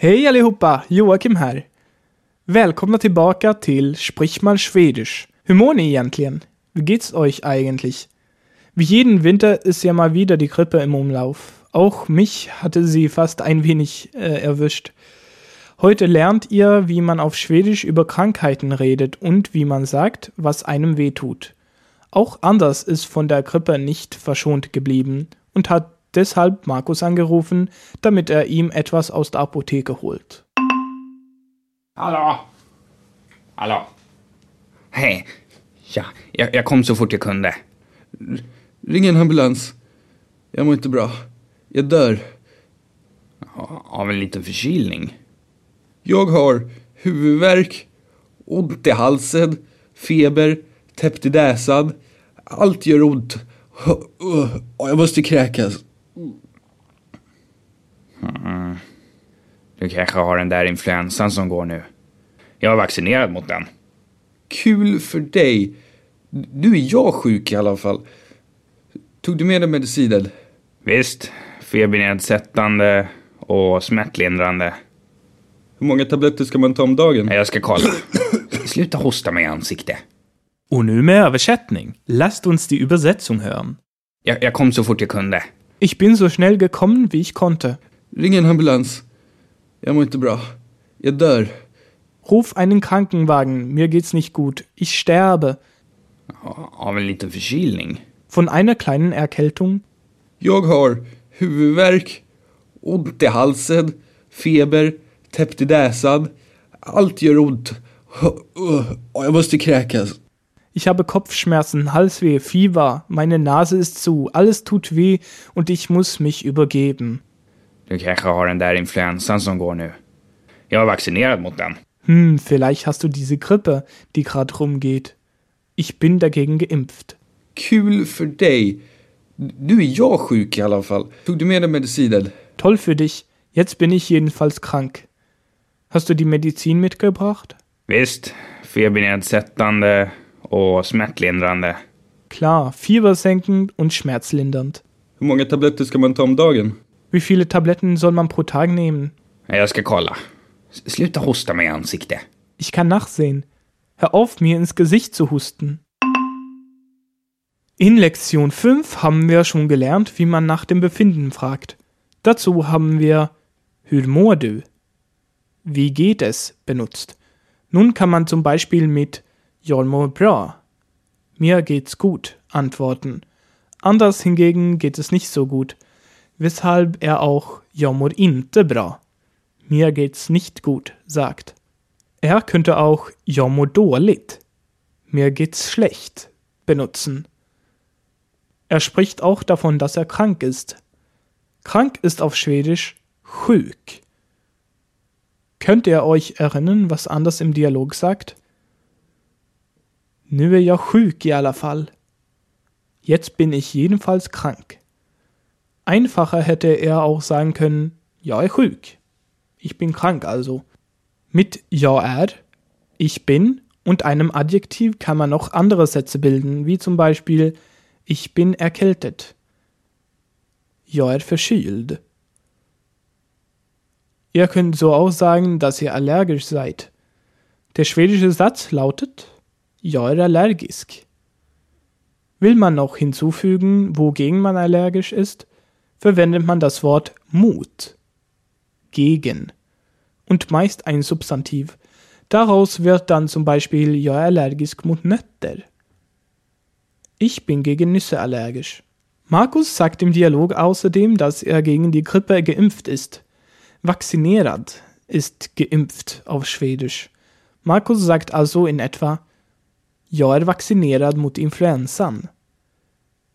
Hej allihopa, Joakim här. Välkomna tillbaka till Sprich mal Schwedisch. Hur mår ni egentligen? Wie geht's euch eigentlich? Wie jeden Winter ist ja mal wieder die Grippe im Umlauf. Auch mich hatte sie fast ein wenig äh, erwischt. Heute lernt ihr, wie man auf Schwedisch über Krankheiten redet und wie man sagt, was einem wehtut. Auch Anders ist von der Grippe nicht verschont geblieben und hat deshalb Markus angerufen, damit er ihm etwas aus der Apotheke holt. Hallå? Hallå? Hej. Ja, jag, jag kom så fort jag kunde. Ring en ambulans. Jag mår inte bra. Jag dör. Av en liten förkylning. Jag har huvudvärk, ont i halsen, feber, täppt i näsan. Allt gör ont. Jag måste kräkas. Du kanske har den där influensan som går nu. Jag är vaccinerad mot den. Kul för dig. Nu är jag sjuk i alla fall. Tog du med dig medicinen? Visst, febernedsättande och smärtlindrande. Hur många tabletter ska man ta om dagen? Jag ska kolla. Sluta hosta mig i ansiktet. Und nu med Översättning. Lasst uns die Übersetzung hören. Jag, jag kom så fort jag kunde. Ich bin so schnell gekommen, wie ich konnte. Ring en ambulans. Jag mår inte bra. Jag dör. Ruf einen Krankenwagen, mir geht's nicht gut. Ich sterbe. Av en liten förkylning. Von einer kleinen Erkältung. Jag har huvudvärk, ont i halsen, feber, täppt i näsan. Allt gör ont. Jag måste kräkas. Ich habe Kopfschmerzen, Halsweh, Fieber, meine Nase ist zu, alles tut weh und ich muss mich übergeben. Du kanske har den där influensan som går nu. Jag är vaccinerad mot den. Hm, vielleicht hast du diese Grippe, die gerade rumgeht. Ich bin dagegen geimpft. Kul för dig. Nu är jag sjuk i alla fall. Tog du med dig medicinen? Toll für dich. Jetzt bin ich jedenfalls krank. Hast du die Medizin mitgebracht? Visst, febernedsättande och smärtlindrande. Klar, fiebersenkend und schmerzlindernd. Hur många tabletter ska man ta om dagen? Wie viele Tabletten soll man pro Tag nehmen? Jag ska kolla. Sluta hosta mig i ansiktet. Ich kann nachsehen. Hör auf, mir ins Gesicht zu husten. In Lektion 5 haben wir schon gelernt, wie man nach dem Befinden fragt. Dazu haben wir Hur mår du? Wie geht es benutzt. Nun kann man zum Beispiel mit Jag mår bra. Mir geht's gut antworten. Anders hingegen geht es nicht so gut, weshalb er auch Jag mår inte bra. Mir geht's nicht gut sagt. Er könnte auch Jag mår dåligt. Mir geht's schlecht benutzen. Er spricht auch davon, dass er krank ist. Krank ist auf Schwedisch sjuk. Könnt ihr euch erinnern, was Anders im Dialog sagt? Nu är jag sjuk i alla fall. Jetzt bin ich jedenfalls krank. Einfacher hätte er auch sagen können, jag är sjuk. Ich bin krank also. Mit jag är, ich bin und einem Adjektiv kann man noch andere Sätze bilden, wie zum Beispiel ich bin erkältet. Jag är förkyld. Ihr könnt so auch sagen, dass ihr allergisch seid. Der schwedische Satz lautet Jag är allergisk. Will man noch hinzufügen, wogegen man allergisch ist, verwendet man das Wort mot. Gegen. Und meist ein Substantiv. Daraus wird dann zum Beispiel Jag är allergisk mot nötter. Ich bin gegen Nüsse allergisch. Markus sagt im Dialog außerdem, dass er gegen die Grippe geimpft ist. Vaccinerad ist geimpft auf Schwedisch. Markus sagt also in etwa Jag är vaccinerad mot influensan.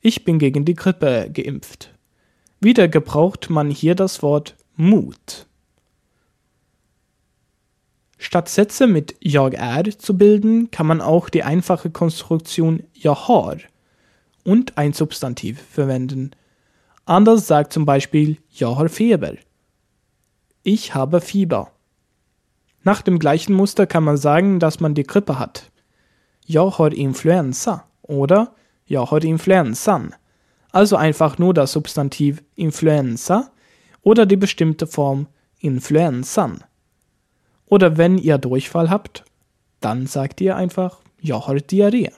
Ich bin gegen die Grippe geimpft. Wieder gebraucht man hier das Wort mot. Statt Sätze mit jag är zu bilden, kann man auch die einfache Konstruktion jag har und ein Substantiv verwenden. Anders sagt zum Beispiel jag har feber. Ich habe Fieber. Nach dem gleichen Muster kann man sagen, dass man die Grippe hat. Jag har influensa oder jag har influensan. Also einfach nur das Substantiv influenza oder die bestimmte Form influensan. Oder wenn ihr Durchfall habt, dann sagt ihr einfach, jag har Diarré.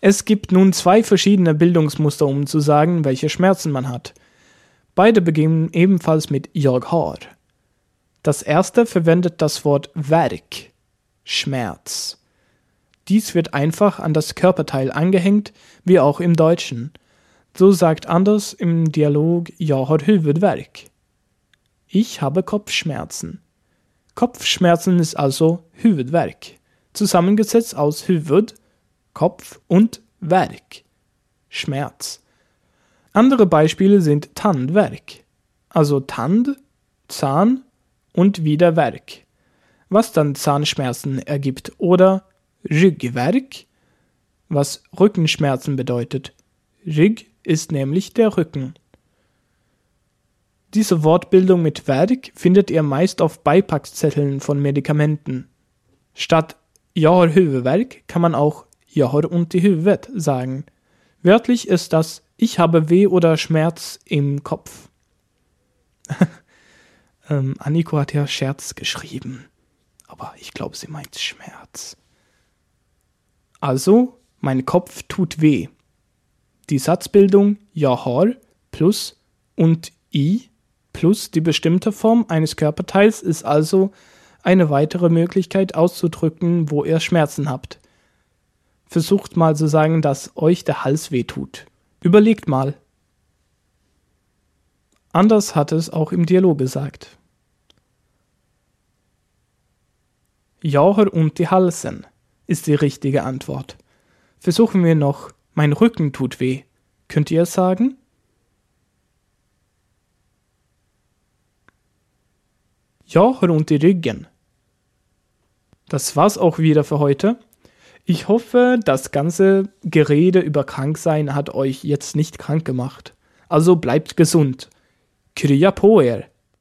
Es gibt nun zwei verschiedene Bildungsmuster, um zu sagen, welche Schmerzen man hat. Beide beginnen ebenfalls mit jag har. Das erste verwendet das Wort Werk, Schmerz. Dies wird einfach an das Körperteil angehängt, wie auch im Deutschen. So sagt Anders im Dialog Jag har huvudvärk. Ich habe Kopfschmerzen. Kopfschmerzen ist also Huvudvärk, zusammengesetzt aus Huvud, Kopf und Werk, Schmerz. Andere Beispiele sind Tandwerk, also Tand, Zahn und wieder Werk, was dann Zahnschmerzen ergibt, oder Ryggwerk, was Rückenschmerzen bedeutet. Rygg ist nämlich der Rücken. Diese Wortbildung mit Werk findet ihr meist auf Beipackzetteln von Medikamenten. Statt Jag har huvudvärk kann man auch Jag har ont i huvudet sagen. Wörtlich ist das Ich habe weh oder Schmerz im Kopf. ähm, Anniko hat ja Scherz geschrieben. Aber ich glaube, sie meint Schmerz. Also, mein Kopf tut weh. Die Satzbildung ja har plus und i plus die bestimmte Form eines Körperteils ist also eine weitere Möglichkeit auszudrücken, wo ihr Schmerzen habt. Versucht mal zu sagen, dass euch der Hals weh tut. Überlegt mal. Anders hat es auch im Dialog gesagt. Jauher und die Halsen ist die richtige Antwort. Versuchen wir noch, mein Rücken tut weh. Könnt ihr es sagen? Jag har ont i ryggen. Das war's auch wieder für heute. Ich hoffe, das ganze Gerede über Kranksein hat euch jetzt nicht krank gemacht. Also bleibt gesund. Krya på er!